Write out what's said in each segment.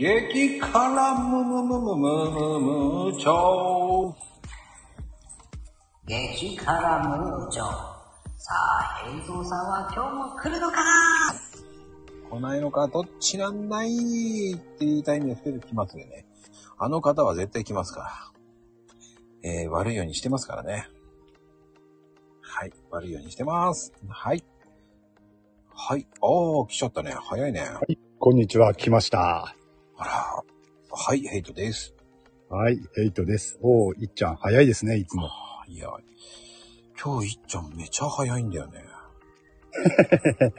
激辛ムムムムムムムーチョ激辛ムーチョ。さあ、平蔵さんは今日も来るのか来ないのか、どっちなんないって言いたいんですけど、来ますよね。あの方は絶対来ますから。えー、悪いようにしてますからね。はい、悪いようにしてます。はい。はい。ああ、来ちゃったね。早いね。こんにちは、来ました。あら。はい、ヘイトです。はい、ヘイトです。おー、いっちゃん、早いですね、いつも。いや、今日いっちゃんめちゃ早いんだよね。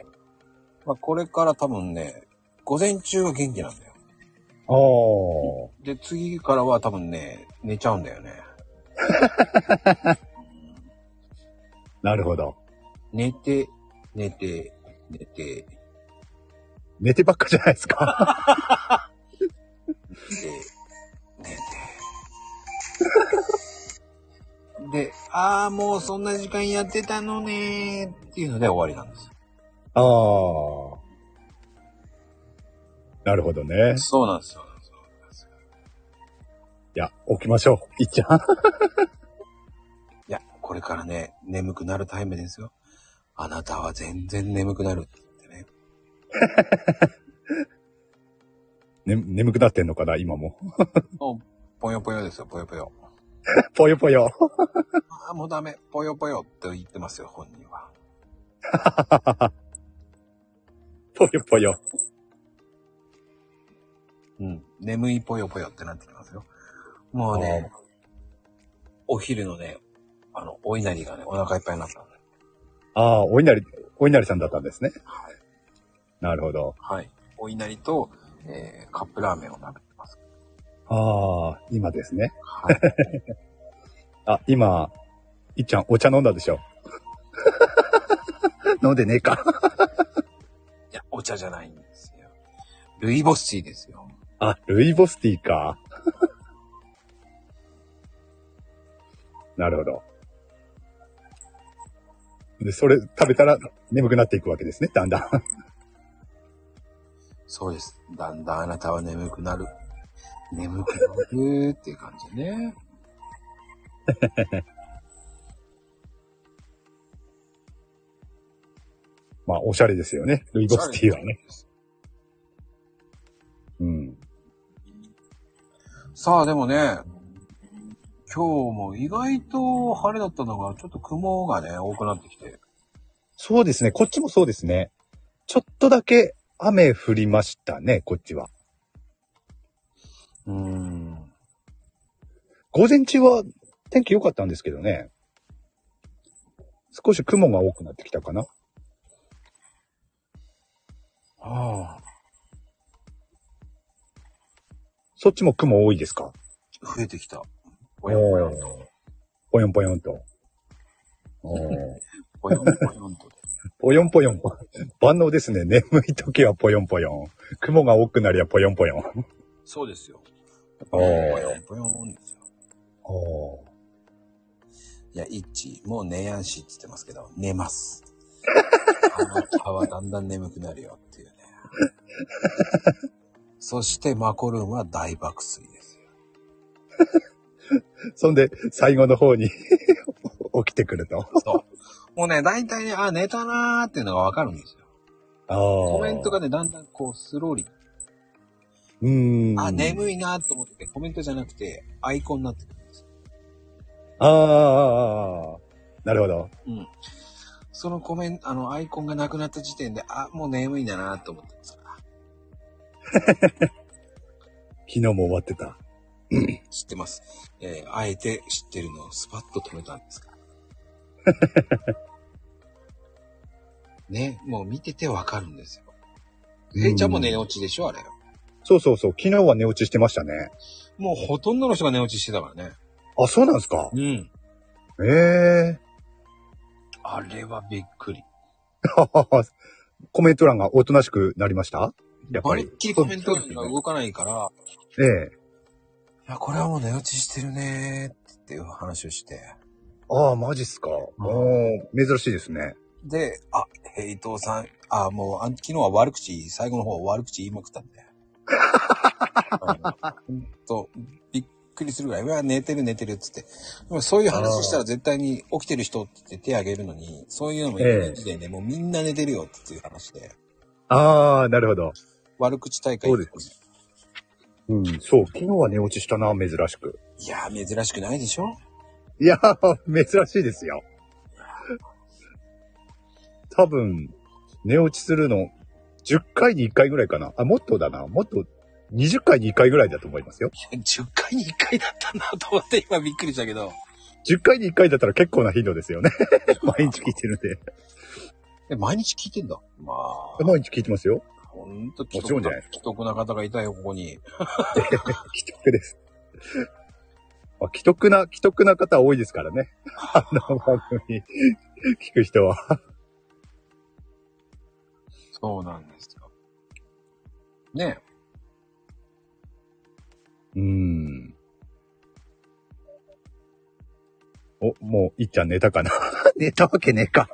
まあこれから多分ね、午前中は元気なんだよ。あー、で、次からは多分ね、寝ちゃうんだよね。なるほど。寝て、寝て、寝て、寝てばっかじゃないですか。で、寝て。で、ああ、もうそんな時間やってたのねーっていうので終わりなんですよ。あー。なるほどね。そうなんですよ。そうなんですよいや、起きましょう、いっちゃん。いや、これからね、眠くなるタイムですよ。あなたは全然眠くなるってね。ね、眠くなってんのかな、今も。もう、ぽよぽよですよ、ぽよぽよ。ぽよぽよ。ああ、もうダメ、ぽよぽよって言ってますよ、本人は。ぽよぽよ。うん。眠いぽよぽよってなってきますよ。もうね、お昼のね、あの、お稲荷がね、お腹いっぱいになったんで。あー、お稲荷、お稲荷さんだったんですね。はい。なるほど。はい。お稲荷と、えー、カップラーメンを食べてます。あー、今ですね。はい。あ、今、いっちゃん、お茶飲んだでしょ？飲んでねえか。いや、お茶じゃないんですよ。ルイボスティーですよ。あ、ルイボスティーか。なるほど。で、それ食べたら眠くなっていくわけですね、だんだん。そうです。だんだんあなたは眠くなる。眠くなるっていう感じね。まあ、おしゃれですよね、ルイボスティーはね。うん。さあ、でもね、今日も意外と晴れだったのが、ちょっと雲がね、多くなってきて。そうですね、こっちもそうですね。ちょっとだけ雨降りましたね、こっちは。うーん。午前中は天気良かったんですけどね。少し雲が多くなってきたかな。ああ。そっちも雲多いですか？増えてきた。ぽよんぽよんと。ぽよんぽよんと。お ーぽよんぽよんとで。ぽよんぽよん。万能ですね。眠い時はぽよんぽよん。雲が多くなりゃぽよんぽよん。そうですよ。おぽーよんぽよんですよ。おーいや、イッチ、もう寝やんしって言ってますけど、寝ます。あなたはだんだん眠くなるよっていうね。そしてマコルームは大爆睡ですよ。そんで、最後の方に 起きてくると。そう。もうね、大体ね、あ、寝たなーっていうのがわかるんですよ。あコメントがね、だんだんこう、スローリー。うーん。あ、い。眠いなーと思って、コメントじゃなくて、アイコンになってくるんですよ。あーあ。なるほど。うん。そのコメント、あの、アイコンがなくなった時点で、あ、もう眠いんだなーと思ってますから。昨日も終わってた。知ってます。えーあえて知ってるのをスパッと止めたんですから。ね、もう見ててわかるんですよ。えいちゃんも寝落ちでしょあれ。そうそうそう。昨日は寝落ちしてましたね。もうほとんどの人が寝落ちしてたからね。あ、そうなんですか？うん。ええあれはびっくり。ー。コメント欄がおとなしくなりました？やっぱりまるっ。きりコメントが動かないから、ええいや、これはもう寝落ちしてるねーっていう話をして。ああ、マジっすか。もう、珍しいですね。で、あ、ヘイトさん、あ、もう、あ昨日は悪口、最後の方悪口言いまくったんで。ほんと、びっくりするぐらい、うわ、寝てる寝てるっつって。でもそういう話したら絶対に起きてる人って言って手挙げるのに、そういうのもいない時点で、もうみんな寝てるよっていう話で、ああ、なるほど。悪口大会。そうですうん、そう。昨日は寝落ちしたな、珍しく。いやー、珍しくないでしょいやー、珍しいですよ。多分、寝落ちするの、10回に1回ぐらいかな。あ、もっとだな。もっと、20回に1回ぐらいだと思いますよ。10回に1回だったんだと思って今びっくりしたけど。10回に1回だったら結構な頻度ですよね。毎日聞いてるんで。え、毎日聞いてんだ？まあ、毎日聞いてますよ。ほんともちろんじゃないです既得な方がいたよ、ここに。既得です。まあ、既得な、既得な方多いですからね。あの番組、聞く人は。そうなんですよ。ねうーん。お、もう、いっちゃん寝たかな？寝たわけねえか。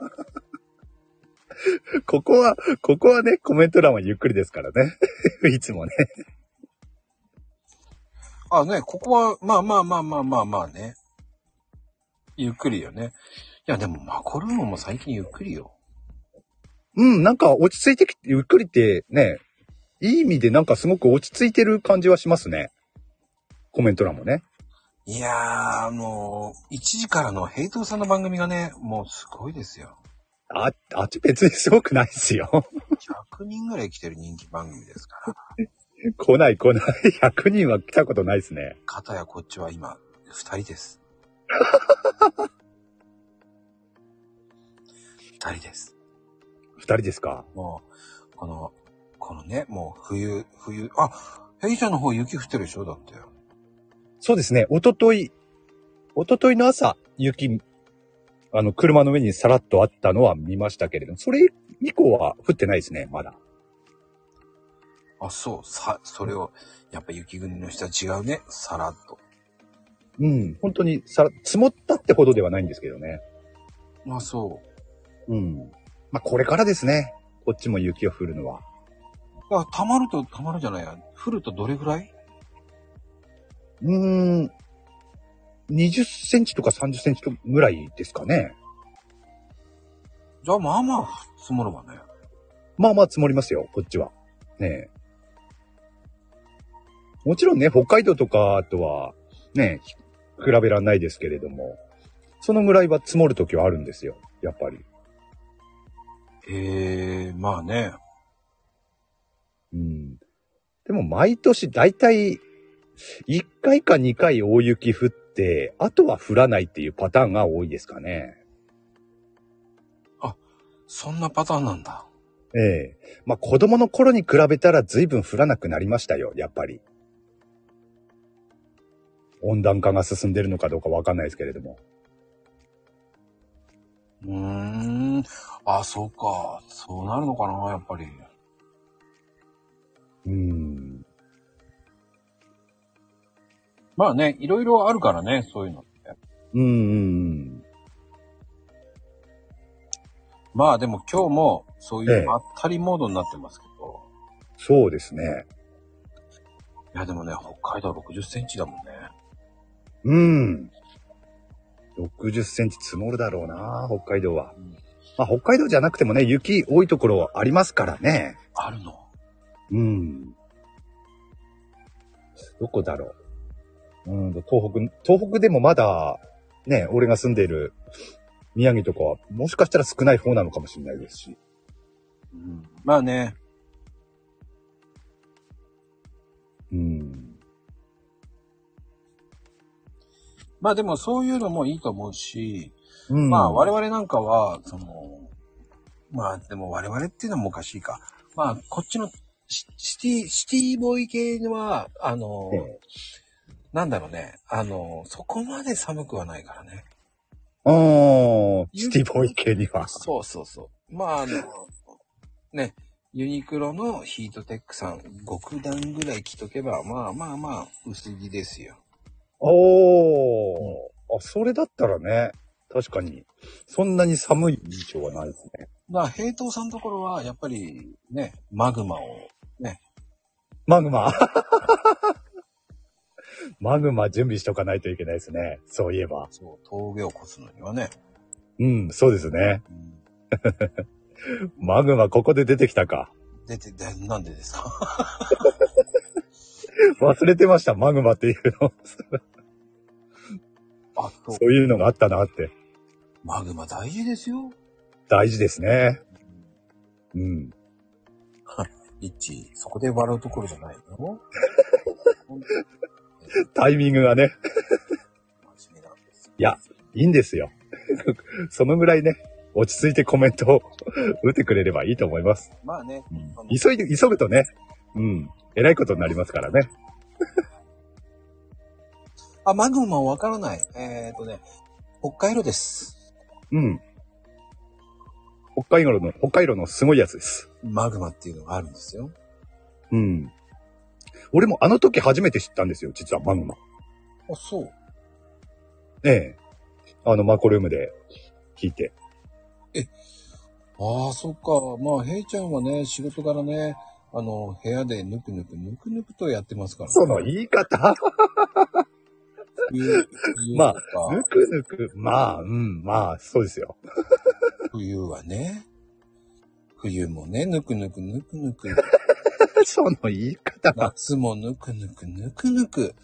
ここは、ここはね、コメント欄はゆっくりですからね。いつもね。あ、ね、ここは、まあまあまあまあまあまあね。ゆっくりよね。いや、でも、マコルームも最近ゆっくりよ。うん、なんか落ち着いてきて、ゆっくりってね、いい意味でなんかすごく落ち着いてる感じはしますね。コメント欄もね。いやー、あのー、1時からのヘイトさんの番組がね、もうすごいですよ。あ、あっち別にすごくないですよ。100人ぐらい来てる人気番組ですから。来ない来ない。100 人は来たことないですね。片やこっちは今、2人です。2人です。二人ですか？もう、この、このね、もう冬、冬、あ、ヘイちゃんの方雪降ってるでしょ？だって。そうですね。おととい、おとといの朝、雪、あの、車の上にさらっとあったのは見ましたけれども、それ以降は降ってないですね、まだ。あ、そう、さ、それを、やっぱ雪国の人は違うね。さらっと。うん。本当にさら、積もったってほどではないんですけどね。あ、そう。うん。まあ、これからですね。こっちも雪が降るのは。あ、溜まると溜まるじゃないや。降るとどれぐらい？うーん。20センチとか30センチぐらいですかね。じゃあ、まあまあ、積もるわね。まあまあ積もりますよ、こっちは。ねえ。もちろんね、北海道とかとは、ね、比べらんないですけれども、そのぐらいは積もるときはあるんですよ、やっぱり。ええまあね。うん。でも毎年だいたい1回か2回大雪降って、あとは降らないっていうパターンが多いですかね。そんなパターンなんだ。ええまあ子供の頃に比べたら随分降らなくなりましたよ、やっぱり。温暖化が進んでるのかどうかわかんないですけれども。うーん。あ、そうか。そうなるのかな、やっぱり。うん。まあね、いろいろあるからね、そういうのって。うんうんうん。まあでも今日も、そういええうまったりモードになってますけど。そうですね。いやでもね、北海道60センチだもんね。うん。60センチ積もるだろうな、北海道は。まあ北海道じゃなくてもね、雪多いところありますからね。あるの？うん。どこだろう。うん、東北、東北でもまだ、ね、俺が住んでいる宮城とかは、もしかしたら少ない方なのかもしれないですし。うん、まあね、うん。まあでもそういうのもいいと思うし、うん、まあ我々なんかは、その、まあでも我々っていうのもおかしいか。まあこっちのシシティ、シティボーイ系は、あの、ええなんだろうね、あの、そこまで寒くはないからね。あーシティボーイ系には。そうそうそう。まああの、ね、ユニクロのヒートテックさん極段ぐらい着とけば、まあまあまあ薄着ですよ。おー、あ、それだったらね、確かに、そんなに寒い印象はないですね。だから平等さんのところはやっぱりね、マグマをね、マグマ？マグマ準備しとかないといけないですね。そういえば。そう、峠を越すのにはね。うん、そうですね。うん マグマここで出てきたか。出て、でなんでですか？忘れてました、マグマっていうの。あ、そうそういうのがあったなって。マグマ大事ですよ。大事ですね。うん。イッチ、そこで笑うところじゃないの？タイミングがね。いやいいんですよ。そのぐらいね、落ち着いてコメントを打ってくれればいいと思います。まあね、急いで、急ぐとね、うん、偉いことになりますからね。あ、マグマわからない。えっ、ー、とね、北海道です。うん。北海道の、北海道のすごいやつです。マグマっていうのがあるんですよ。うん。俺もあの時初めて知ったんですよ、実はマグマ。あ、そう。ええ。あの、マコルームで聞いて。ああ、そっか。まあ、ヘイちゃんはね、仕事柄ね、あの、部屋でぬくぬく、ぬくぬくとやってますから、その言い方まあぬくぬく、まあ、うん、まあ、そうですよ。冬はね、冬もね、ぬくぬく、ぬくぬく、その言い方が、夏もぬくぬく、ぬくぬく、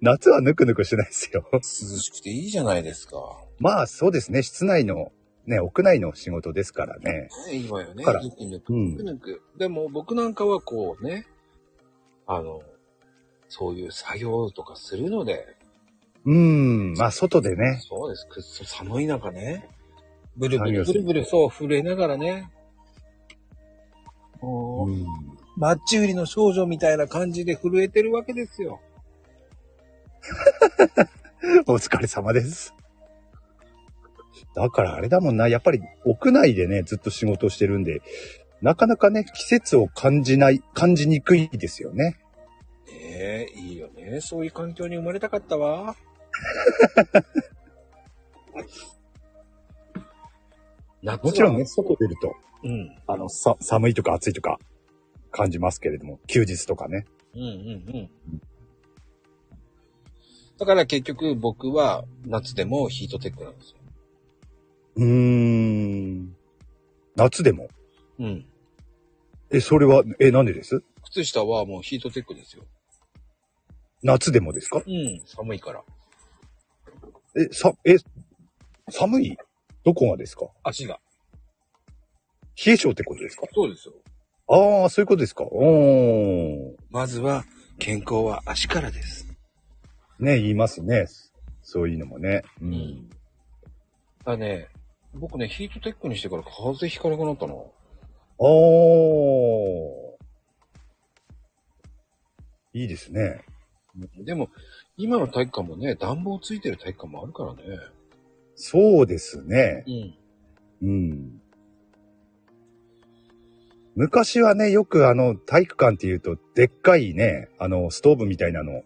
夏はぬくぬくしないですよ。涼しくていいじゃないですか。まあ、そうですね。室内の、ね、屋内の仕事ですからね。ね、いいわよね。からうん。でも僕なんかはこうね、あの、そういう作業とかするので、うーん、まあ、外でね。そうです。くっそ寒い中ね。ブルブル、ブルブル、そう、震えながらね。もう、うん。マッチ売りの少女みたいな感じで震えてるわけですよ。お疲れ様です。だからあれだもんな。やっぱり屋内でね、ずっと仕事をしてるんで、なかなかね、季節を感じない、感じにくいですよね。ねえ、いいよね。そういう環境に生まれたかったわ。もちろんね、外出ると、うん。あの、さ、寒いとか暑いとか感じますけれども、休日とかね。うんうんうん。だから結局僕は夏でもヒートテックなんですよ。うーん。夏でも？うん。え、それは、え、なんでです？靴下はもうヒートテックですよ。夏でもですか？うん。寒いから。え、さ、え、寒い？どこがですか？足が。冷え性ってことですか？そうですよ。ああ、そういうことですか。おー。まずは健康は足からです。ね、言いますね。そういうのもね。ううんん。だね、僕ね、ヒートテックにしてから風邪ひかなくなったの。おー。いいですね。でも、今の体育館もね、暖房ついてる体育館もあるからね。そうですね。うん。うん。昔はね、よくあの、体育館っていうと、でっかいね、あの、ストーブみたいなの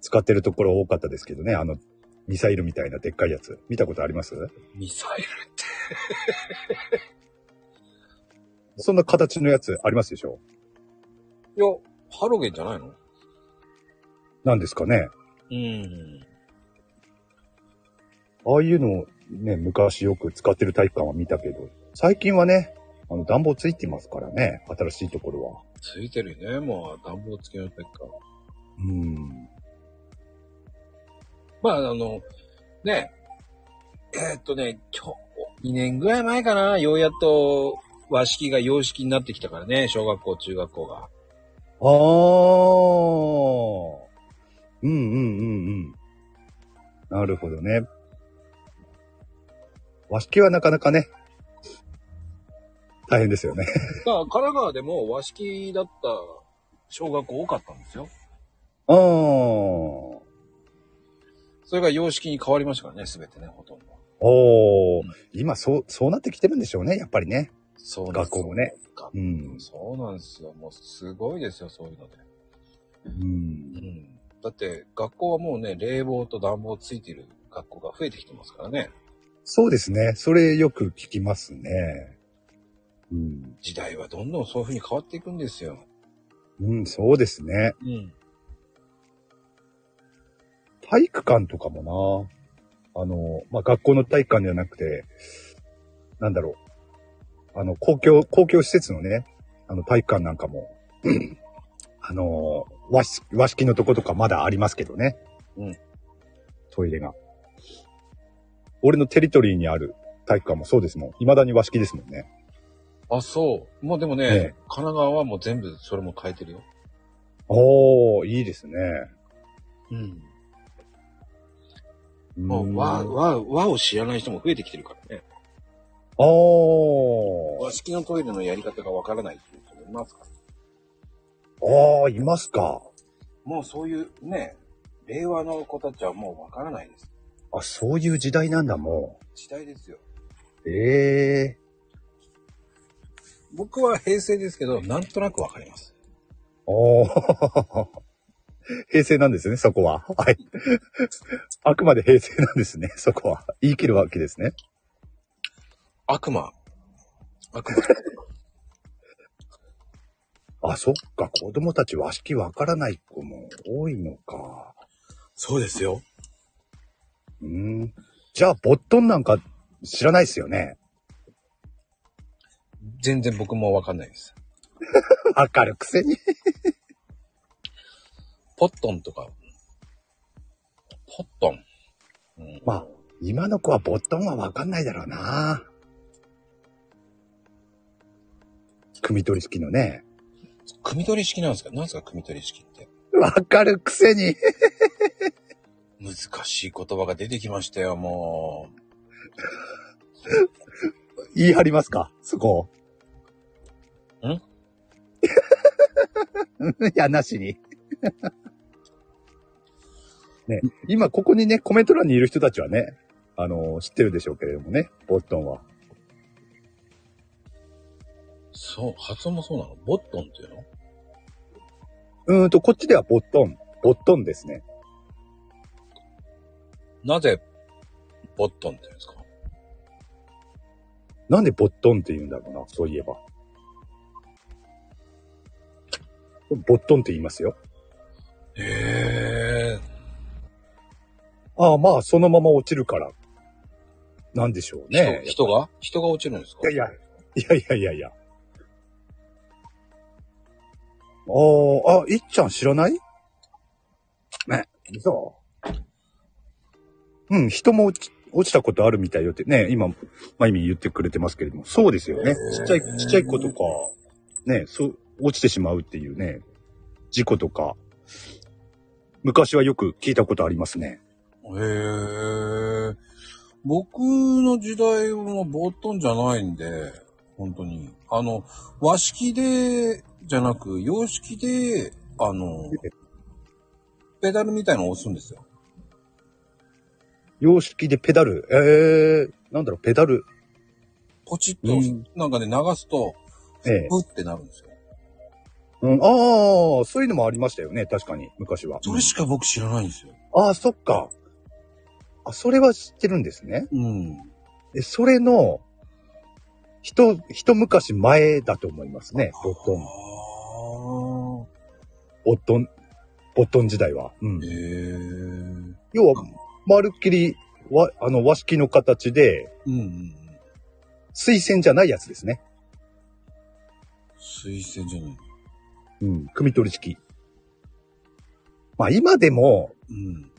使ってるところ多かったですけどね、あの、ミサイルみたいなでっかいやつ。見たことあります？ミサイルって。そんな形のやつありますでしょ？いや、ハロゲンじゃないの？なんですかね。うん。ああいうのをね、昔よく使ってる体育館は見たけど、最近はね、あの、暖房ついてますからね、新しいところは。ついてるね。もう暖房付きの体育館。うん。まあ、あの、ね、えーっとね、ちょ、2年ぐらい前かな、ようやっと和式が洋式になってきたからね、小学校、中学校が。ああ。うんうんうんうん。なるほどね。和式はなかなかね、大変ですよね。だから神奈川でも和式だった小学校多かったんですよ。ああ。それが洋式に変わりましたからね、すべてね、ほとんど。おお、今そう、そうなってきてるんでしょうね、やっぱりね。そうなんですよ学校もね。学うん。そうなんですよ。もうすごいですよ、そういうので。う。うんん。だって、学校はもうね、冷房と暖房ついてる学校が増えてきてますからね。そうですね。それよく聞きますね。うん。時代はどんどんそういう風に変わっていくんですよ。うん、そうですね。うん。体育館とかもな、あの、まあ、学校の体育館ではなくて、なんだろう。あの、公共、公共施設のね、あの、体育館なんかも、あの、和式、和式のとことかまだありますけどね。うん。トイレが。俺のテリトリーにある体育館もそうですもん。未だに和式ですもんね。あ、そう。もうでもね、ええ神奈川はもう全部それも変えてるよ。おー、いいですね。うん。うんもう和、和、和を知らない人も増えてきてるからね。あー。和式のトイレのやり方がわからないっていう人もいますから。ああ、いますか。もうそういうね、令和の子たちはもうわからないです。あ、そういう時代なんだ、も時代ですよ。う。ええ僕は平成ですけど、なんとなくわかります。おー。平成なんですね、そこは。はい。あくまで平成なんですね、そこは。言い切るわけですね。悪魔。悪魔。あ、そっか、子供たち和式わからない子も多いのか。そうですよ。うーん。じゃあ、ボットンなんか知らないですよね。全然僕もわかんないです。わかるくせに。ポットンとか。ポットン。うん、まあ、今の子はボットンはわかんないだろうな。組み取り式のね。組み取り式なんですか？何ですか組み取り式って？わかるくせに。難しい言葉が出てきましたよ、も言い張りますか？そこ。ん？いや、なしに。ね、今ここにね、コメント欄にいる人たちはね、あの知ってるでしょうけれどもね、ボットンは。う。そう、発音もそうなの？ボットンっていうの？うーんと、こっちではボットン、ボットンですね。なぜ、ボットンって言うんですか？なんでボットンって言うんだろうな、そういえば。ボットンって言いますよ。へえ。ああ、まあ、そのまま落ちるから。なんでしょうね。人人が？人が落ちるんですか？いやいや、いやいやいやいや。ああ、あ、いっちゃん知らない？ね、そう。うん、人も落ち落ちたことあるみたいよってね、今、まゆみ言ってくれてますけれども、そうですよね。ちっちゃい、ちっちゃい子とか、ね、そう、落ちてしまうっていうね、事故とか、昔はよく聞いたことありますね。へえ。僕の時代はもうボットンじゃないんで、本当に。あの、和式で、じゃなく、洋式で、あの、ペダルみたいのを押すんですよ。洋式でペダル、ええなんだろう、ペダル。ポチッとうんなんかね、流すと、ええブってなるんですよ。うん、ああ、そういうのもありましたよね、確かに、昔は。それしか僕知らないんですよ。ああ、そっか。あ、それは知ってるんですね。うん。で、それの、一、一昔前だと思いますね、ボットン。あボットン、ボットン時代は。うんー。へえ。要は、まるっきり、わ、あの、和式の形で、うんうんうん。水栓じゃないやつですね。水星じゃない。うん、組み取り式。まあ、今でも、うん。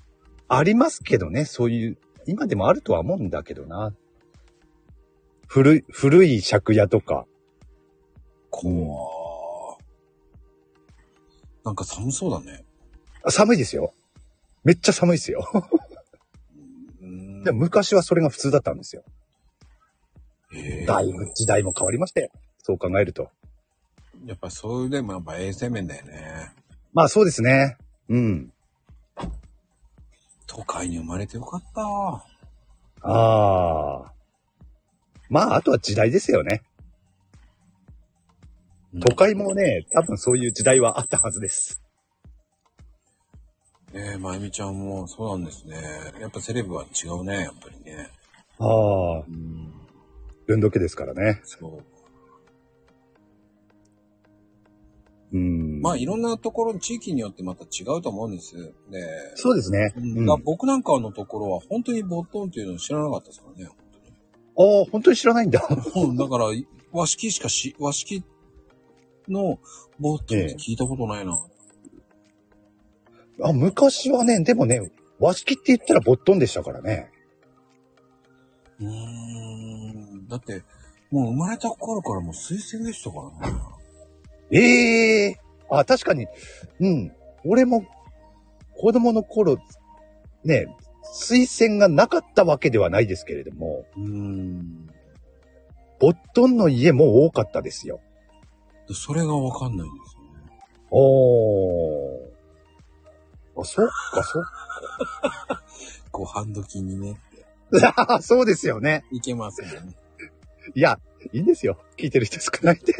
ありますけどね、そういう、今でもあるとは思うんだけどな。古い、古い借家とか、怖ーなんか寒そうだね。あ寒いですよ。めっちゃ寒いですよ。うんでも昔はそれが普通だったんですよ。だいぶ時代も変わりましたよ。そう考えると。やっぱそういうでもやっぱ衛生面だよね。まあそうですね。うん。都会に生まれてよかった。ああ。まああとは時代ですよね。都会もね、多分そういう時代はあったはずです。ねえ、まゆみちゃんもそうなんですね。やっぱセレブは違うね、やっぱりね。ああ。うん。分度器ですからね。そう。うん。まあいろんなところ、地域によってまた違うと思うんです。で、そうですね。ううん僕なんかのところは本当にボットンっていうのを知らなかったですからね。あ、本当に知らないんだ。うんだから、和式しかし、和式のボットンって聞いたことないな。あ、昔はね、でもね、和式って言ったらボットンでしたからね。うーん。だって、もう生まれた頃からもう推薦でしたからね。ええあ、確かに、うん。俺も、子供の頃、ね、推薦がなかったわけではないですけれども、うーん。ボットンの家も多かったですよ。でそれがわかんないんですよね。おー。あ、そっか、そっ ご飯時にね、か。そうですよね。いけますよね。いや、いいんですよ。聞いてる人少ないんで。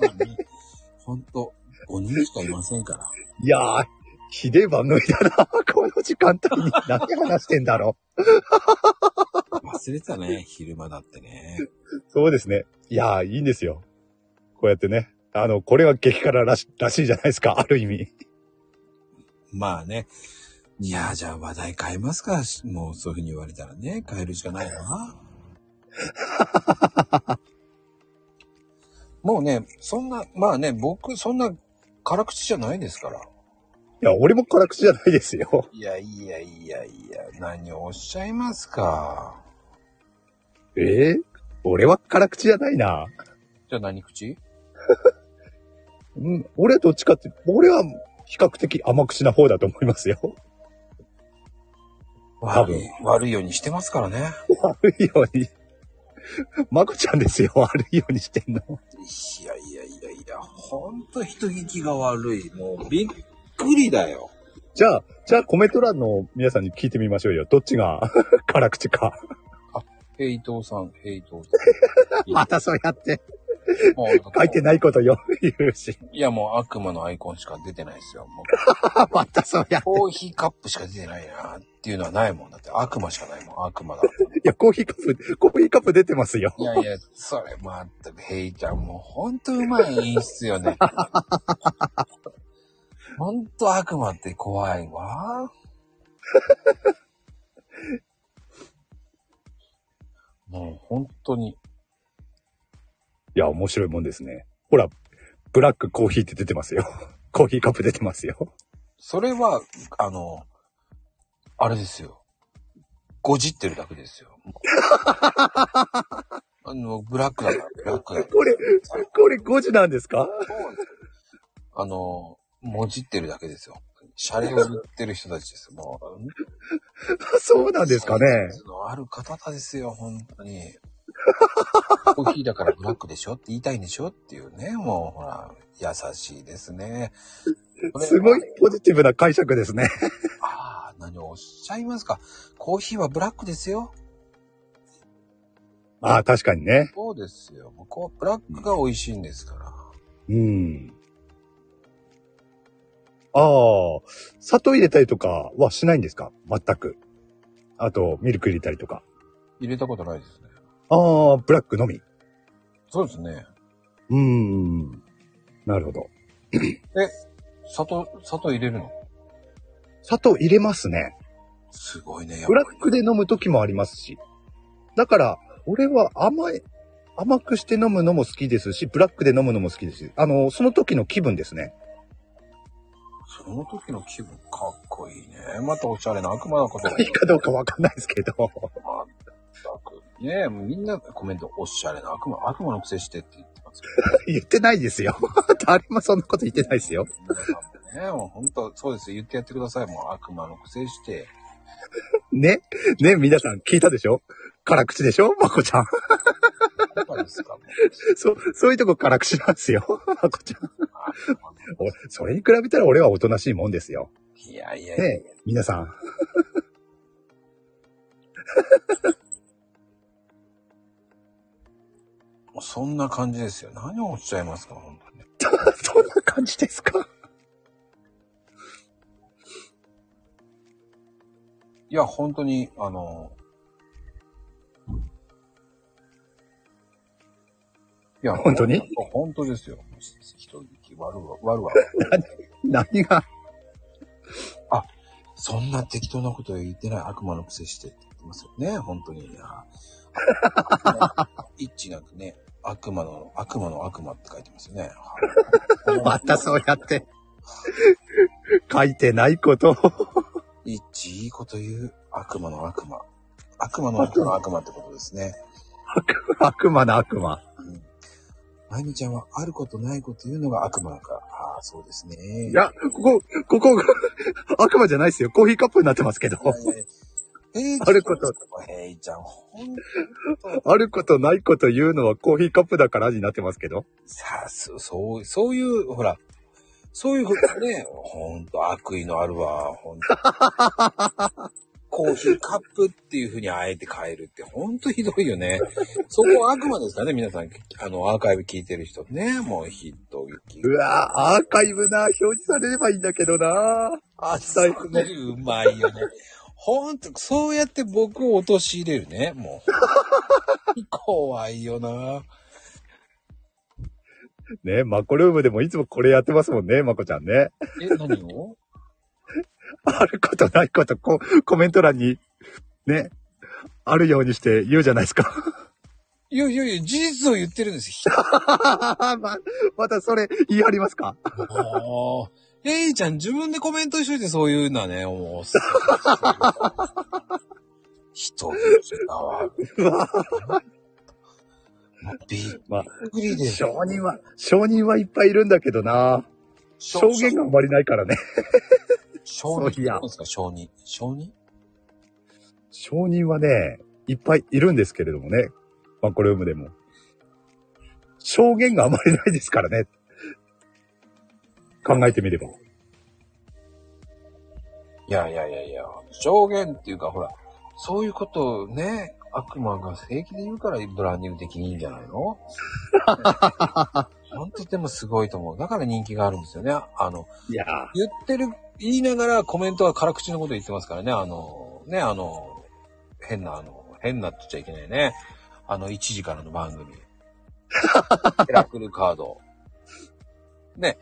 まあね、ほんと、5人しかいませんから。いやー、ひでえ番組だな。この時間帯に何話してんだろ 忘れてたね、昼間だってね。う。そうですね。いやー、いいんですよ。こうやってね。あの、これが激辛らしらしいじゃないですか。ある意味。まあね。いやー、じゃあ話題変えますか。もうそういうふうに言われたらね、変えるしかないわな。もうね、そんな、まあね、僕、そんな辛口じゃないですから。いや、俺も辛口じゃないですよ。いやいやいやいや、何をおっしゃいますか。え？え俺は辛口じゃないな。じゃあ何口？うん、俺はどっちかって、俺は比較的甘口な方だと思いますよ。多分悪い、悪いようにしてますからね。悪いように。まこちゃんですよ。悪いようにしてんの。いやいやいやいや、ほんと人聞きが悪い。もうびっくりだよ。じゃあ、じゃあコメント欄の皆さんに聞いてみましょうよ。どっちが 辛口か。ヘイトーさん、ヘイトーさん。またそうやってもう書いてないことよ、言うし。いや、もう悪魔のアイコンしか出てないですよ。もうまたそうやって。コーヒーカップしか出てないなっていうのはないもん。だって悪魔しかないもん、悪魔だ。いや、コーヒーカップ、コーヒーカップ出てますよ。いやいや、それまったく、ヘイちゃんもうほんとうまい演出よね。ほんと悪魔って怖いわ。もう本当に。いや、面白いもんですね。ほら、ブラックコーヒーって出てますよ。コーヒーカップ出てますよ。それは、あの、あれですよ。ごじってるだけですよ。あの、ブラックだから、ブラックだから。これ、これ5時なんですか？あの、もじってるだけですよ。シャレを言ってる人たちです。もう。そうなんですかね？ある方ですよ、本当に。コーヒーだからブラックでしょって言いたいんでしょっていうね、もうほら、優しいですね。すごいポジティブな解釈ですね。ああ、何をおっしゃいますか？コーヒーはブラックですよ。ああ、確かにね。そうですよ。もうこうブラックが美味しいんですから。うん。ああ、砂糖入れたりとかはしないんですか？全く。あと、ミルク入れたりとか。入れたことないですね。ああ、ブラックのみ。そうですね。うーん。なるほど。砂糖、砂糖入れるの？砂糖入れますね。すごいね。ブラックで飲む時もありますし。だから、俺は甘い、甘くして飲むのも好きですし、ブラックで飲むのも好きですし。あの、その時の気分ですね。その時の気分かっこいいね。またおしゃれな悪魔のことだいいかどうかわかんないですけど。まったく。ねえ、もうみんなコメント、おしゃれな悪魔、悪魔の癖してって 言ってないですよ。誰もそんなこと言ってないですよ。ね、もう本当そうです。言ってやってください。もう悪魔の癖して。ね？ね？皆さん聞いたでしょ？辛口でしょ？まこちゃん。そう、そういうとこ辛口なんですよ。まこちゃん。それに比べたら俺はおとなしいもんですよ。いやいやいや。ね？皆さん。そんな感じですよ。何をおっしゃいますか、本当に。そんな感じですか？いや、本当に、あの、いや、本当に？本当ですよ。人聞き悪わ、悪わ。何が？そんな適当なこと言ってない悪魔の癖してって言ってますよね、本当に。一致なくね、悪魔の、悪魔の悪魔って書いてますよね。またそうやって。書いてないことを。一致いいこと言う悪魔の悪魔。悪魔の悪魔の悪魔ってことですね。悪魔の悪魔。うん。まゆみちゃんはあることないこと言うのが悪魔だから。ああ、そうですね。いや、ここ、ここ、悪魔じゃないですよ。コーヒーカップになってますけど。えー、あること、えいちゃん、ほんあることないこと言うのはコーヒーカップだからになってますけど。さす、そう、そういう、ほら、そういうことね、ほんと悪意のあるわ、ほんと。コーヒーカップっていう風にあえて変えるってほんとひどいよね。そこ悪魔ですかね、皆さん。あの、アーカイブ聞いてる人ね、もうヒット劇。うわぁ、アーカイブな、表示されればいいんだけどなあ、最そうね。うまいよね。ほんと、そうやって僕を陥れるね、もう。怖いよな。ね、マコルームでもいつもこれやってますもんね、マコちゃんね。え、何を？あることないこと、こコメント欄に、ね、あるようにして言うじゃないですか。いやいやいや、事実を言ってるんですよ。ま、またそれ言い張りますか？ああ。えいちゃん自分でコメントしといてそういうのはね、もう。人だわ。びっまあ、くりで。承認は、承認はいっぱいいるんだけどな証言があんまりないからね。承認。そういや何ですか、承認。承認？承認はね、いっぱいいるんですけれどもね。マコルームでも。証言があまりないですからね。考えてみれば。いやいやいやいや、証言っていうか、ほら、そういうことをね、悪魔が平気で言うからブランディング的にいいんじゃないの？本当でもすごいと思う。だから人気があるんですよね。あの、いや言ってる、言いながらコメントは辛口のこと言ってますからね。あの、ね、あの、変な、あの、変なって言っちゃいけないね。あの、1時からの番組。ヘラクルカード。ね、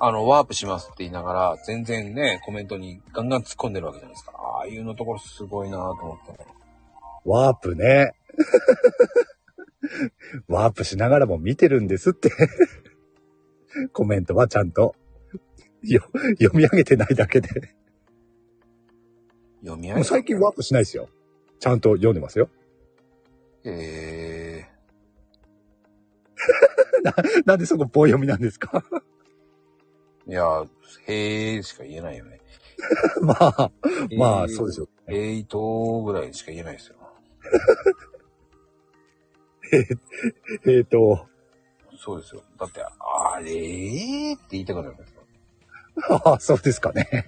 あの、ワープしますって言いながら、全然ね、コメントにガンガン突っ込んでるわけじゃないですか。ああいうのところすごいなと思ってね。ワープね。ワープしながらも見てるんですって。コメントはちゃんとよ読み上げてないだけで。読み上げもう最近ワープしないですよ。ちゃんと読んでますよ。え なんでそこ棒読みなんですか？ー、いや、へーしか言えないよね。まあ、まあ、そうでしょう。えーとぐらいしか言えないですよ。えっ、と、そうですよ。だって、あれーって言いたくなるんですよ。あ あ、そうですかね。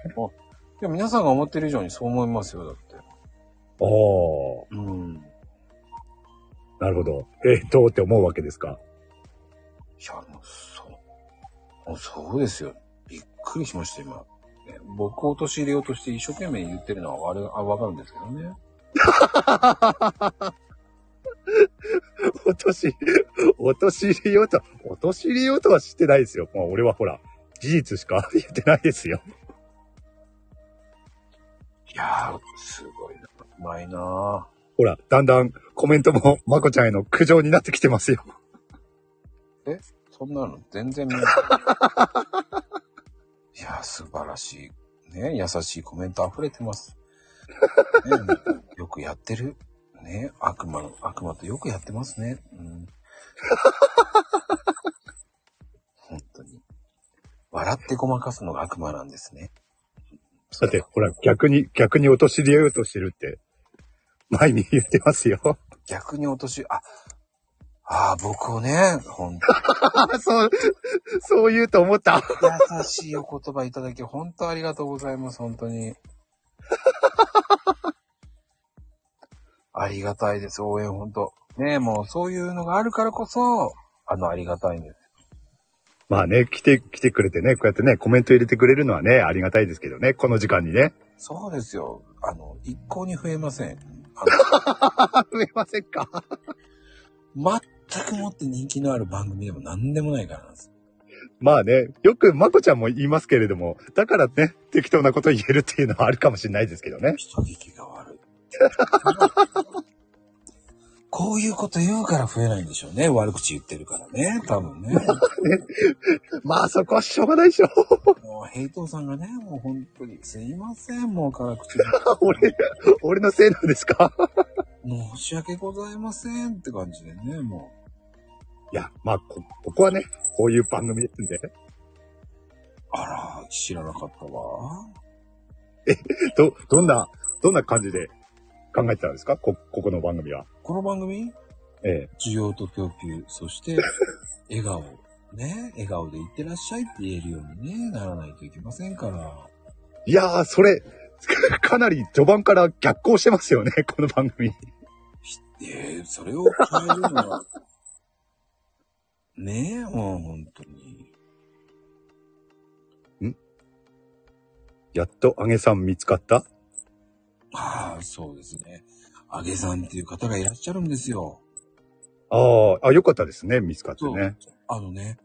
いや、皆さんが思ってる以上にそう思いますよ、だって。おー、うん。いなるほど。えっ、と、って思うわけですか？や、もう、そう。もうそうですよ。びっくりしました、今。ね、僕を陥れようとして一生懸命言ってるのはわれあわかるんですけどね。落とし、落とし入れようと、落とし入れようとはしてないですよ。まあ、俺はほら、事実しか 言ってないですよ。いやー、すごいな。うまいなほら、だんだんコメントも、まこちゃんへの苦情になってきてますよ。そんなの？全然見ない。いやー、素晴らしい。ね、優しいコメント溢れてます。ね、よくやってる。ね、悪魔の、悪魔とよくやってますね。うん。本当に。笑ってごまかすのが悪魔なんですね。だって、ほら、逆に、逆に落とし入れようとしてるって、前に言ってますよ。逆に落とし、あ、ああ、僕をね、本当 そう、そう言うと思った。優しいお言葉いただき、本当ありがとうございます、本当に。ありがたいです、応援、本当ねえ、もうそういうのがあるからこそ、あの、ありがたいんです。まあね、来て、来てくれてね、こうやってね、コメント入れてくれるのはね、ありがたいですけどね、この時間にね。そうですよ。あの、一向に増えません。あ 増えませんか？の、全くもって人気のある番組でも何でもないからなんです。まあね、よくまこちゃんも言いますけれども、だからね、適当なこと言えるっていうのはあるかもしれないですけどね。人聞きが悪い。こういうこと言うから増えないんでしょうね。悪口言ってるからね。多分ね。まあそこはしょうがないでしょ。もう、ヘイトーさんがね、もう本当に、すいません、もう辛口で。俺、俺のせいなんですか？申し訳ございませんって感じでね、もいや、まあこ、ここはね、こういう番組ですんで。う。あら、知らなかったわ。ど、どんな、どんな感じで考えてたんですか？こ、ここの番組は。この番組？ええ。需要と供給、そして、笑顔。ね、笑顔でいってらっしゃいって言えるようにね、ならないといけませんから。いやー、それ、かなり序盤から逆行してますよね、この番組。ええそれを変えるのは、ねえ、もう本当に。やっと揚げさん見つかった？ああ、そうですね。あげさんっていう方がいらっしゃるんですよ。ああ、あ、よかったですね、見つかって。ね。あのね、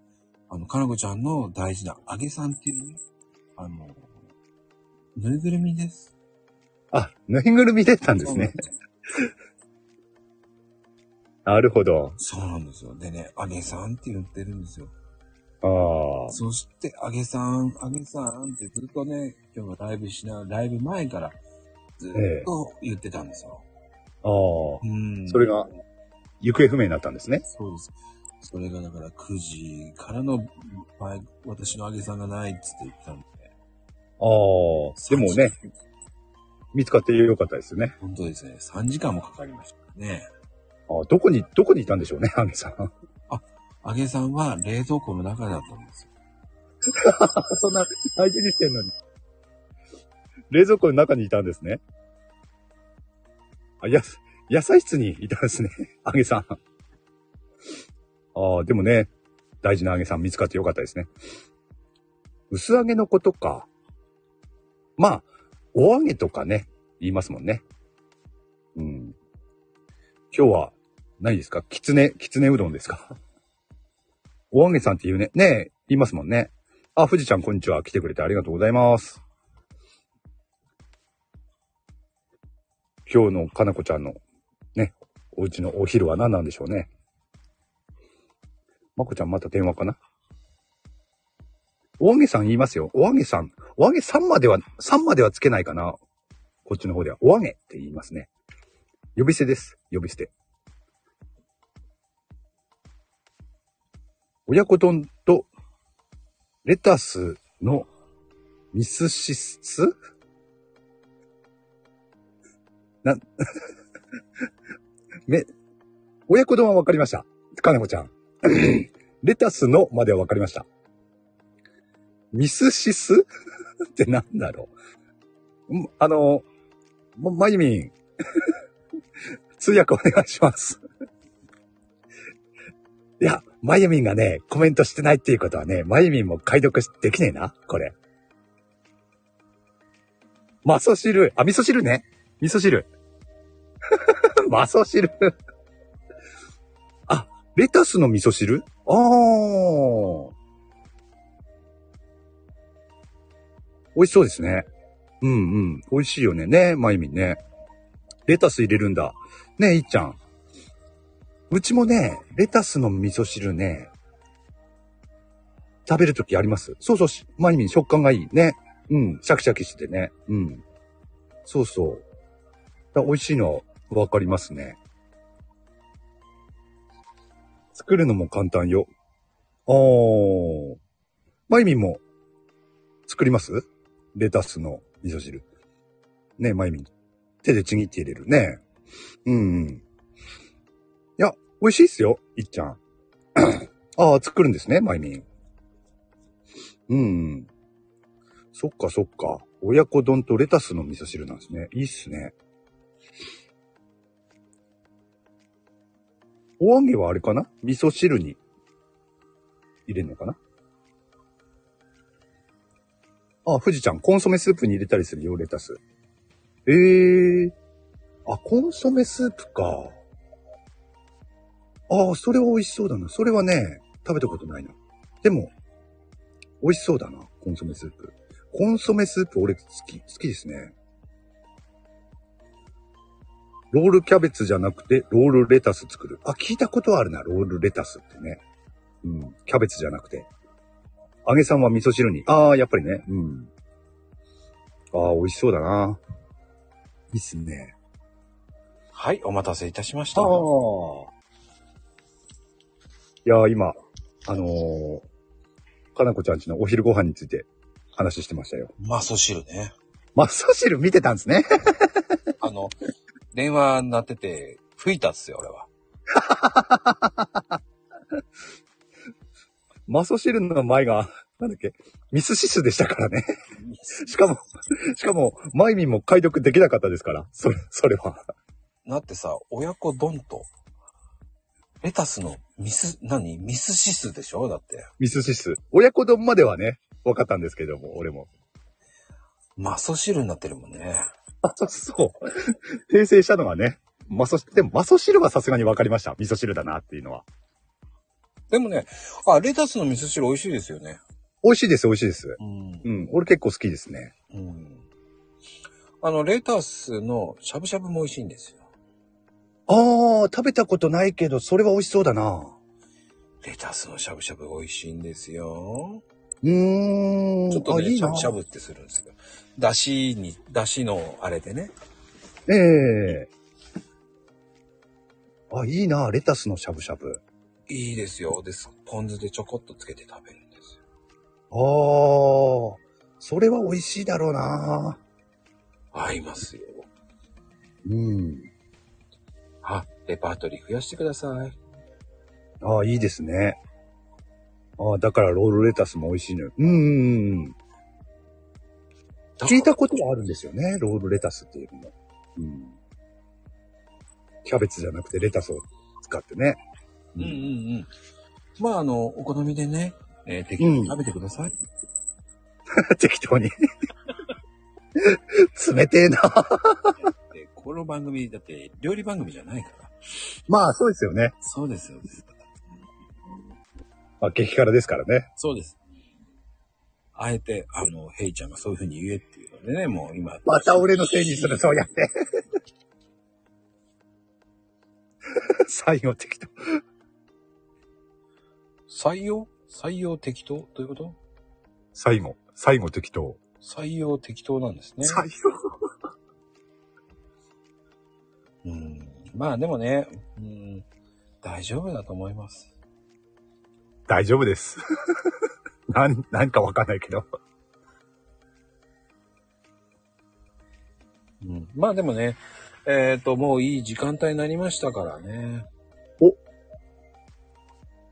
あの、かなこちゃんの大事なあげさんっていうね、あの、ぬいぐるみです。あ、ぬいぐるみ出たんですね。なるほど。そうなんですよ。でね、あげさんって言ってるんですよ。ああ、そして、あげさん、あげさんってずっとね、今日のライブしな、ライブ前からずっと言ってたんですよ。ああ、うん。それが、行方不明になったんですね。そうです。それがだから9時からの前、私のあげさんがないっつって言ってたんで。ああ、でもね、見つかってよかったですね。本当ですね。3時間もかかりましたね。ああどこに、どこにいたんでしょうね、揚げさん。あげさんは冷蔵庫の中だったんですよ。そんな相手にしてんのに。冷蔵庫の中にいたんですね。あ、や、野菜室にいたんですね。揚げさん。ああ、でもね、大事な揚げさん見つかってよかったですね。薄揚げのことか。まあ、お揚げとかね、言いますもんね。うん。今日は、何ですか？きつね、きつねうどんですか？お揚げさんって言うね。ねえ、言いますもんね。あ、富士ちゃん、こんにちは。来てくれてありがとうございます。今日のかなこちゃんの、ね、お家のお昼は何なんでしょうね。まこちゃん、また電話かな？お揚げさん言いますよ。お揚げさん。お揚げさんまでは、さんまではつけないかな。こっちの方では。お揚げって言いますね。呼び捨てです。呼び捨て。親子丼とレタスのミスシスな、め、親子丼はわかりました。かなこちゃん。レタスのまではわかりました。ミスシス？ってなんだろう。あの、まゆみん、通訳お願いします。いや、まゆみんがね、コメントしてないっていうことはね、まゆみんも解読できねえな、これ。味噌汁、あ、味噌汁ね。味噌汁。味噌汁。あ、レタスの味噌汁？あー。美味しそうですね。うんうん。美味しいよね。ねまゆみんね。レタス入れるんだ。ねいっちゃん。うちもね、レタスの味噌汁ね、食べるときあります。そうそうし、まゆみん食感がいいね。うん、シャキシャキしてね。うん。そうそう。だ美味しいのわかりますね。作るのも簡単よ。あー。まゆみんも作ります？レタスの味噌汁。ねまゆみん。手でちぎって入れるね。うんうん。いや、美味しいっすよ、いっちゃん。ああ、作るんですね、まゆみん。うん。そっかそっか。親子丼とレタスの味噌汁なんですね。いいっすね。お揚げはあれかな？味噌汁に入れるのかな？あ、富士ちゃん、コンソメスープに入れたりするよ、レタス。ええー。あ、コンソメスープか。ああ、それは美味しそうだな。それはね、食べたことないな。でも、美味しそうだな。コンソメスープ。コンソメスープ俺好き、好きですね。ロールキャベツじゃなくて、ロールレタス作る。あ、聞いたことあるな、ロールレタスってね。うん。キャベツじゃなくて。揚げさんは味噌汁に。ああ、やっぱりね。うん。ああ、美味しそうだな。いいっすね。はい、お待たせいたしました。あ。いやー、今、あのー、かなこちゃんちのお昼ご飯について話してましたよ。味噌汁ね。まあ、味噌汁見てたんですね。あの、電話鳴ってて、吹いたっすよ、俺は。味噌汁の前が、なんだっけ、ミスシスでしたからね。しかも、しかも、マイミンも解読できなかったですから。それ、それは。だってさ、親子丼と、レタスのミス、何？ミスシスでしょ？だって。ミスシス。親子丼まではね、分かったんですけども、俺も。味噌汁になってるもんね。あ、そう。訂正したのはね、味噌、でも味噌汁はさすがに分かりました。味噌汁だなっていうのは。でもね、あ、レタスの味噌汁美味しいですよね。美味しいです、美味しいです。うんうん。俺結構好きですね。うん。あの、レタスのしゃぶしゃぶも美味しいんですよ。ああ、食べたことないけど、それは美味しそうだな。レタスのしゃぶしゃぶ美味しいんですよ。うーん。ちょっとね、あいいなしゃぶしゃぶってするんですよ。だしに、だしのあれでね。ええあ、いいな、レタスのしゃぶしゃぶ。いいですよ。です。ポン酢でちょこっとつけて食べるんですよ。ああ、それは美味しいだろうな。合いますよ。うん。あ、レパートリー増やしてください。ああ、いいですね。ああ、だからロールレタスも美味しいのよ。うんうんうん。聞いたことはあるんですよね、ロールレタスっていうのも。うん。キャベツじゃなくてレタスを使ってね。うんうんうん。まあ、あの、お好みでね、えー適当に食べてください。適当に。冷てえな。でこの番組、だって料理番組じゃないから。まあ、そうですよね。そうです、そうです。まあ、激辛ですからね。そうです。あえて、あの、ヘイちゃんがそういう風に言えっていうのでね、もう今。また俺のせいにする、そうやって。最後適当。採用？採用適当？どういうこと？最後。最後適当。採用適当なんですね。最後。うん。まあでもね、うん、大丈夫だと思います。大丈夫です。なん、なんかわかんないけど。うん。まあでもね、えっ、と、もういい時間帯になりましたからね。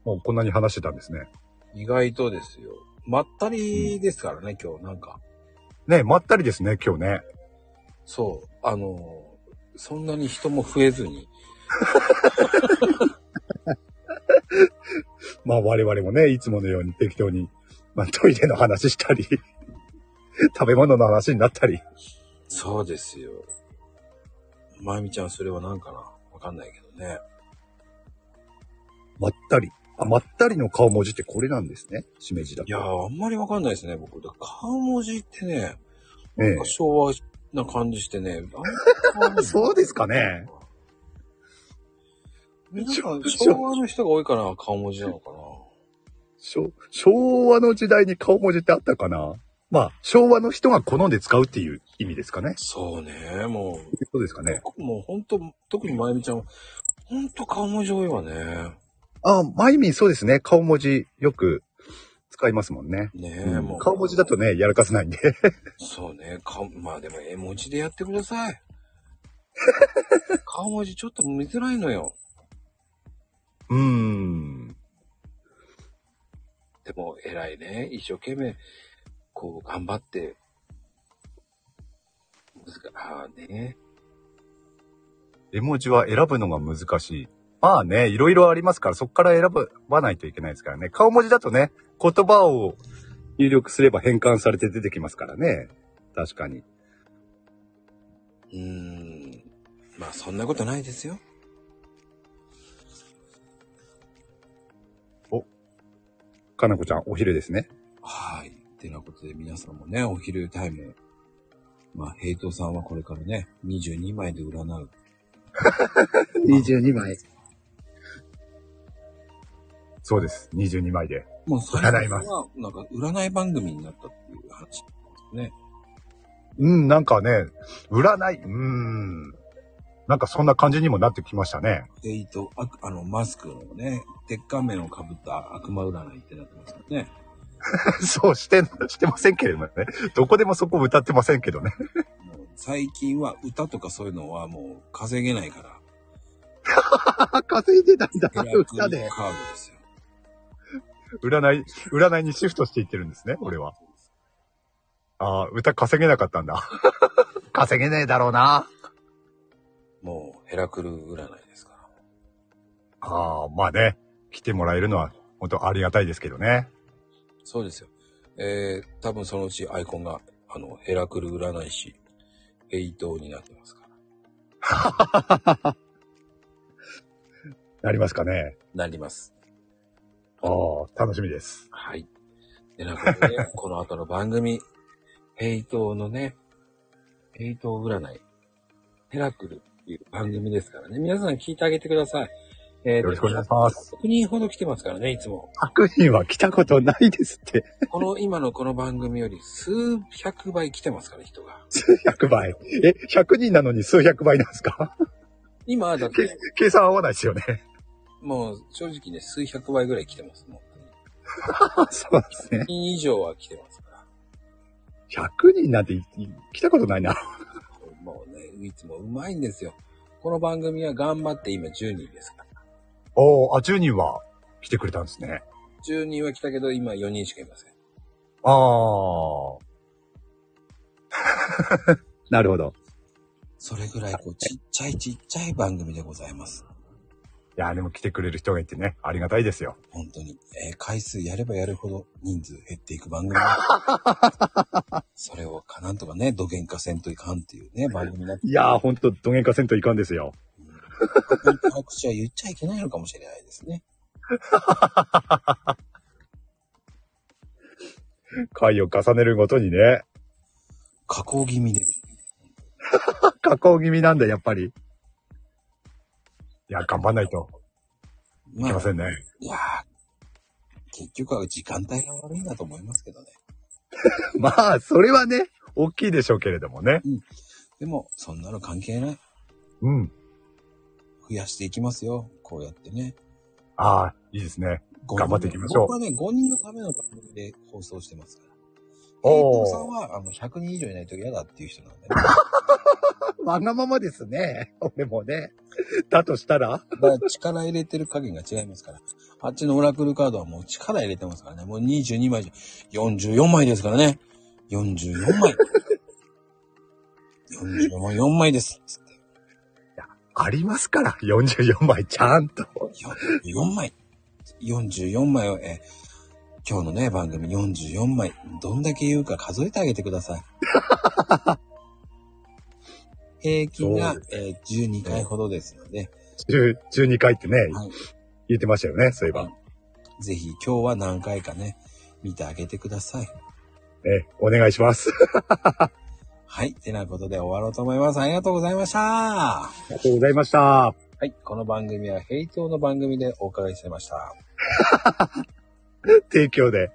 もうこんなに話してたんですね。意外とですよ。まったりですからね、今日なんか。ねまったりですね、今日ね。そう。あの、そんなに人も増えずに。まあ我々もね、いつものように適当に、まあトイレの話したり、食べ物の話になったり。そうですよ。まゆみちゃん、それは何かな？わかんないけどね。まったり。あ、まったりの顔文字ってこれなんですね。しめじだと。いやー、あんまりわかんないですね、僕。顔文字ってね、ええなんか昭和な感じしてね。あんまそうですかね。昭和の人が多いから顔文字なのかな昭昭和の時代に顔文字ってあったかなまあ、昭和の人が好んで使うっていう意味ですかね。そうね、もそうですかね。う、もうほんと、特にまゆみちゃんは、ほんと顔文字多いわね。あ、まゆみんそうですね。顔文字よく使いますもんね。ねえ、うんもう。顔文字だとね、やらかせないんで。そうね、顔、まあでも絵文字でやってください。顔文字ちょっと見づらいのよ。うーん。でも偉いね。一生懸命、こう頑張って。難かああね。絵文字は選ぶのが難しい。まあね、いろいろありますから、そこから選ばないといけないですからね。顔文字だとね、言葉を入力すれば変換されて出てきますからね。確かに。うーん。まあそんなことないですよ。かなこちゃん、お昼ですね。はい。てなことで皆さんもね、お昼タイム、まあ、ヘイトさんはこれからね、22枚で占う。22枚。そうです。22枚で。もう最占います近は、なんか占い番組になったっていう話ですね。うん、なんかね、占い、うーん。なんかそんな感じにもなってきましたね。ヘイト、ああの、マスクのね、鉄仮面をかぶった悪魔占いってなってますよね。そう、して、してませんけれどもね。どこでもそこ歌ってませんけどね。もう最近は歌とかそういうのはもう稼げないから、稼いでたんだヘラクリカード歌で。ですよ。占い、占いにシフトしていってるんですね、俺は。ああ、歌稼げなかったんだ。稼げねえだろうな。もうヘラクル占いですから。ああ、まあね。来てもらえるのは本当ありがたいですけどね。そうですよ。えー、多分そのうちアイコンが、あの、ヘラクル占い師、ヘイトになってますから。なりますかね。なります。ああ、楽しみです。はい。で、なんかね、この後の番組、ヘイトのね、ヘイト占い、ヘラクルっていう番組ですからね。皆さん聞いてあげてください。えーよろしくお願いします。100人ほど来てますからね、いつも。100人は来たことないですって。この、今のこの番組より数百倍来てますから、人が。数百倍。え、100人なのに数百倍なんですか？今、だっけて、計算合わないですよね。もう正直ね、数百倍ぐらい来てます。も そうですねう。。人以上は来てますから。100人なんて来たことないな。もうね、いつもうまいんですよ。この番組は頑張って今10人ですから。おー、あ、10人は来てくれたんですね。10人は来たけど、今4人しかいません。ああ。なるほど。それぐらい、こう、ちっちゃいちっちゃい番組でございます。いや、でも来てくれる人がいてね、ありがたいですよ。本当に。えー回数やればやるほど人数減っていく番組。それをかなんとかね、土幻化せんといかんっていうね、番組になって。いやー、ほんと、どげんかせんといかんですよ。早口は言っちゃいけないのかもしれないですね。回を重ねるごとにね、加工気味です。加工気味なんだ、やっぱり。いや、頑張んないといまあけま、せんね。いやー結局は時間帯が悪いんだと思いますけどね。まあ、それはね、大きいでしょうけれどもね。でも、そんなの関係ない。うん。増やしていきますよ。こうやってね。ああ、いいですね。頑張っていきましょう僕はね、5人のための番組で放送してますから。おーおさんは、あの、100人以上いないと嫌だっていう人なんで、ね。わがままですね。俺もね。だとしたら？だから力入れてる加減が違いますから。あっちのオラクルカードはもう力入れてますからね。もう22枚じゃ、44枚ですからね。44枚。44枚、4枚です。つって。ありますから、44枚ちゃんと。44枚。44枚を、えー今日のね、番組44枚。どんだけ言うか数えてあげてください。平均がえー12回ほどですので、10 12回ってね、はい言ってましたよね、そういえば。はいぜひ今日は何回かね、見てあげてください。え、お願いします。はい。てなことで終わろうと思います。ありがとうございました。はありがとうございました。い。この番組は、ヘイトの番組でお伺いしてました。提供で。